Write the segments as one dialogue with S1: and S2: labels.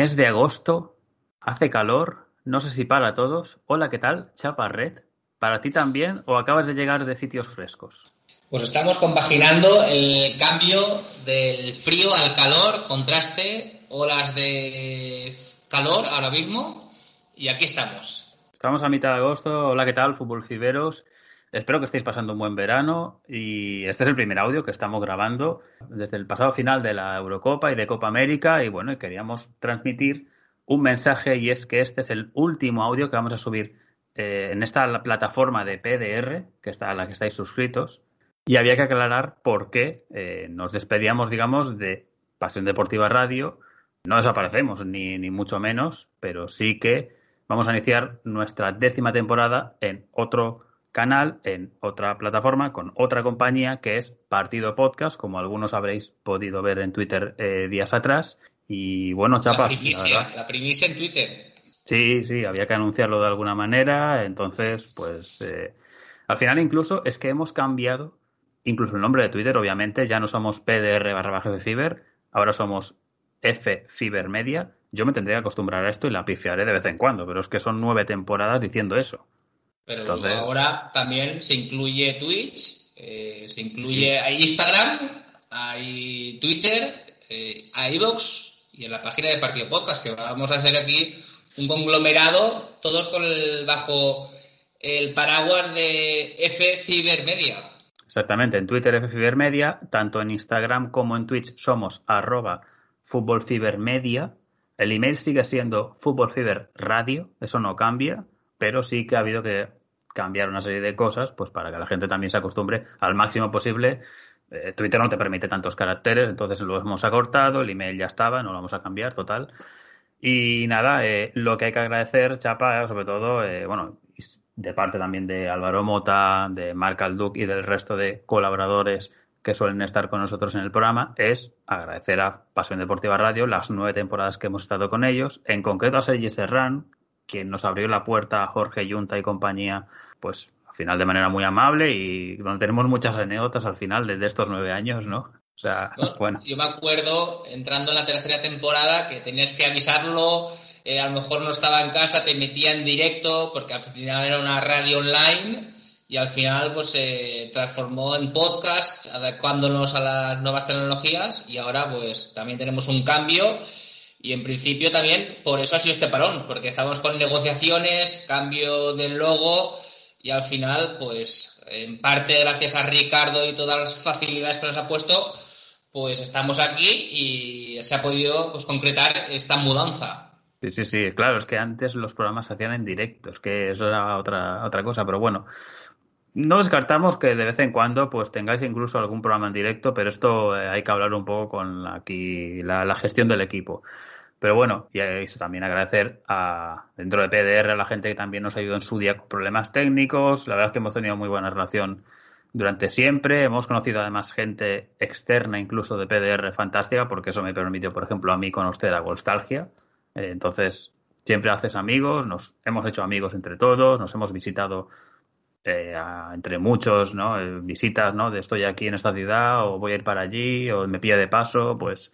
S1: Mes de agosto, hace calor, no sé si para todos. Hola, ¿qué tal? Chapa Red. ¿Para ti también o acabas de llegar de sitios frescos?
S2: Pues estamos compaginando el cambio del frío al calor, contraste, olas de calor ahora mismo y aquí estamos.
S1: Estamos a mitad de agosto. Hola, ¿qué tal? Fútbol Fiberos. Espero que estéis pasando un buen verano y este es el primer audio que estamos grabando desde el pasado final de la Eurocopa y de Copa América y bueno, queríamos transmitir un mensaje y es que este es el último audio que vamos a subir eh, en esta plataforma de PDR, que está a la que estáis suscritos, y había que aclarar por qué eh, nos despedíamos, digamos, de Pasión Deportiva Radio. No desaparecemos, ni, ni mucho menos, pero sí que vamos a iniciar nuestra décima temporada en otro canal, en otra plataforma, con otra compañía que es Partido Podcast, como algunos habréis podido ver en Twitter eh, días atrás. Y bueno, Chapa.
S2: La primicia, la, primicia en Twitter.
S1: Sí, sí, había que anunciarlo de alguna manera. Entonces, pues eh, al final incluso es que hemos cambiado incluso el nombre de Twitter, obviamente. Ya no somos PDR barra Fiber, ahora somos F Fiber Media. Yo me tendría que acostumbrar a esto y la pifiaré de vez en cuando, pero es que son nueve temporadas diciendo eso.
S2: Pero Entonces... ahora también se incluye Twitch, eh, se incluye sí. Instagram, hay Twitter, eh, hay iVoox y en la página de Partido Podcast, que vamos a hacer aquí un conglomerado, todos con el, bajo el paraguas de F Cibermedia.
S1: Exactamente, en Twitter F Cibermedia, tanto en Instagram como en Twitch somos arroba futbolfibermedia. El email sigue siendo futbolfiberradio, eso no cambia, pero sí que ha habido que cambiar una serie de cosas, pues para que la gente también se acostumbre al máximo posible. Eh, Twitter no te permite tantos caracteres, entonces lo hemos acortado, el email ya estaba, no lo vamos a cambiar, total. Y nada, eh, lo que hay que agradecer, Chapa, sobre todo, eh, bueno, de parte también de Álvaro Mota, de Marc Alduc y del resto de colaboradores que suelen estar con nosotros en el programa, es agradecer a Pasión Deportiva Radio las nueve temporadas que hemos estado con ellos, en concreto a Sergi Serrán, quien nos abrió la puerta Jorge Yunta y compañía, pues al final de manera muy amable y donde tenemos muchas anécdotas al final de, estos nueve años, ¿no? O sea,
S2: bueno,
S1: bueno.
S2: Yo me acuerdo entrando en la tercera temporada que tenías que avisarlo, eh, a lo mejor no estaba en casa, te metía en directo porque al final era una radio online y al final pues se transformó en podcast adecuándonos a las nuevas tecnologías y ahora pues también tenemos un cambio y en principio también por eso ha sido este parón, porque estamos con negociaciones, cambio del logo y al final, pues en parte gracias a Ricardo y todas las facilidades que nos ha puesto, pues estamos aquí y se ha podido pues, concretar esta mudanza.
S1: Sí, sí, sí, claro, es que antes los programas se hacían en directo, es que eso era otra, otra cosa, pero bueno, no descartamos que de vez en cuando pues tengáis incluso algún programa en directo, pero esto eh, hay que hablar un poco con aquí la, gestión del equipo. Pero bueno, y eso también agradecer a dentro de PDR a la gente que también nos ayudó en su día con problemas técnicos. La verdad es que hemos tenido muy buena relación durante siempre. Hemos conocido además gente externa incluso de PDR fantástica, porque eso me permitió, por ejemplo, a mí conocer a Golstalgia. Eh, entonces, siempre haces amigos, nos hemos hecho amigos entre todos, nos hemos visitado eh, entre muchos, ¿no? Eh, visitas, ¿no? De estoy aquí en esta ciudad o voy a ir para allí o me pilla de paso, pues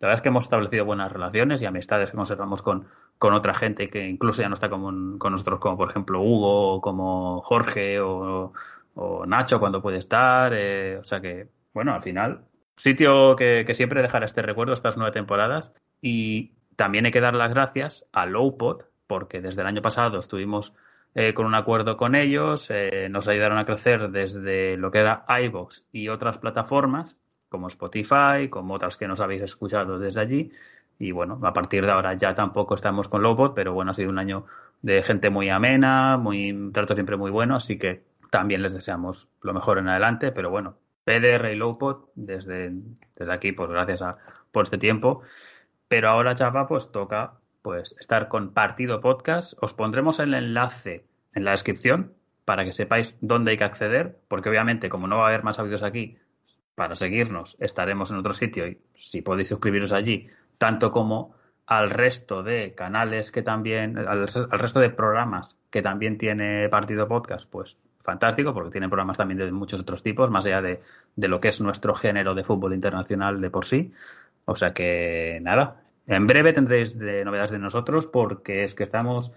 S1: la verdad es que hemos establecido buenas relaciones y amistades que conservamos con, con otra gente que incluso ya no está con, con nosotros, como por ejemplo Hugo, o como Jorge o, o Nacho cuando puede estar. Eh, o sea que, bueno, al final, sitio que, que, siempre dejará este recuerdo estas nueve temporadas. Y también hay que dar las gracias a Lowpod, porque desde el año pasado estuvimos eh, con un acuerdo con ellos, eh, nos ayudaron a crecer desde lo que era iVoox y otras plataformas como Spotify, como otras que nos habéis escuchado desde allí. Y bueno, a partir de ahora ya tampoco estamos con Lowbot, pero bueno, ha sido un año de gente muy amena, muy trato siempre muy bueno, así que también les deseamos lo mejor en adelante, pero bueno, PDR y Lowpod desde, desde aquí, pues gracias a, por este tiempo. Pero ahora, Chapa, pues toca pues estar con Partido Podcast. Os pondremos el enlace en la descripción para que sepáis dónde hay que acceder, porque obviamente como no va a haber más audios aquí, para seguirnos estaremos en otro sitio y si podéis suscribiros allí, tanto como al resto de canales que también, al, resto de programas que también tiene Partido Podcast, pues fantástico, porque tiene programas también de muchos otros tipos, más allá de, de lo que es nuestro género de fútbol internacional de por sí. O sea que nada, en breve tendréis de novedades de nosotros porque es que estamos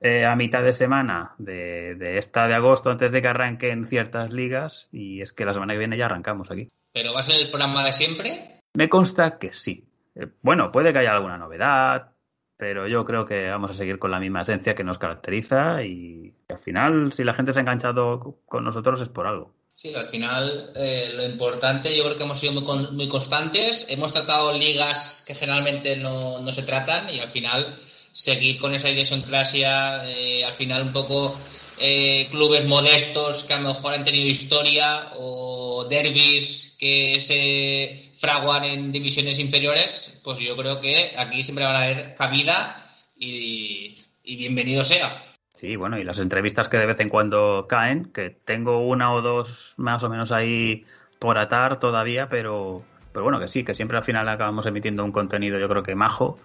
S1: eh, a mitad de semana de, esta de agosto antes de que arranquen ciertas ligas y es que la semana que viene ya arrancamos aquí.
S2: ¿Pero va a ser el programa de siempre?
S1: Me consta que sí. Eh, bueno, puede que haya alguna novedad, pero yo creo que vamos a seguir con la misma esencia que nos caracteriza y al final si la gente se ha enganchado con nosotros es por algo.
S2: Sí, al final eh, lo importante, yo creo que hemos sido muy, constantes, hemos tratado ligas que generalmente no, se tratan y al final seguir con esa idiosincrasia, al final un poco eh, clubes modestos que a lo mejor han tenido historia o derbis que se fraguan en divisiones inferiores, pues yo creo que aquí siempre van a haber cabida y bienvenido sea.
S1: Sí, bueno, y las entrevistas que de vez en cuando caen, que tengo una o dos más o menos ahí por atar todavía, pero, pero bueno, que sí, que siempre al final acabamos emitiendo un contenido yo creo que majo.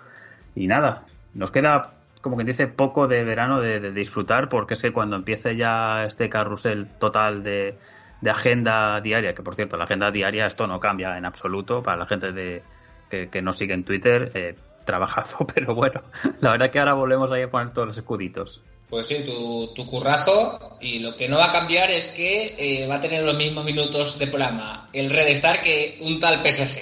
S1: Y nada, nos queda, como quien dice, poco de verano de, disfrutar, porque es que cuando empiece ya este carrusel total de, agenda diaria, que por cierto, la agenda diaria esto no cambia en absoluto para la gente de, que, que nos sigue en Twitter, eh, trabajazo, pero bueno, la verdad que ahora volvemos ahí a poner todos los escuditos.
S2: Pues sí, tu, currazo. Y lo que no va a cambiar es que eh, va a tener los mismos minutos de programa el Red Star que un tal PSG.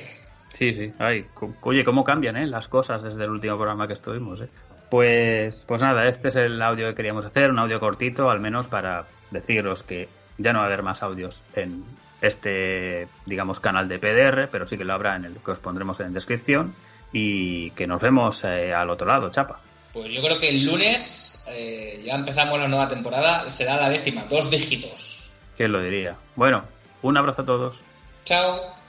S1: Sí, sí. Ay, oye, cómo cambian ¿eh? las cosas desde el último programa que estuvimos. ¿eh? Pues, pues nada, este es el audio que queríamos hacer, un audio cortito, al menos para deciros que ya no va a haber más audios en este, digamos, canal de PDR, pero sí que lo habrá en el que os pondremos en descripción y que nos vemos eh, al otro lado, chapa.
S2: Pues yo creo que el lunes eh, ya empezamos la nueva temporada, será la décima, dos dígitos.
S1: ¿Quién lo diría? Bueno, un abrazo a todos.
S2: Chao.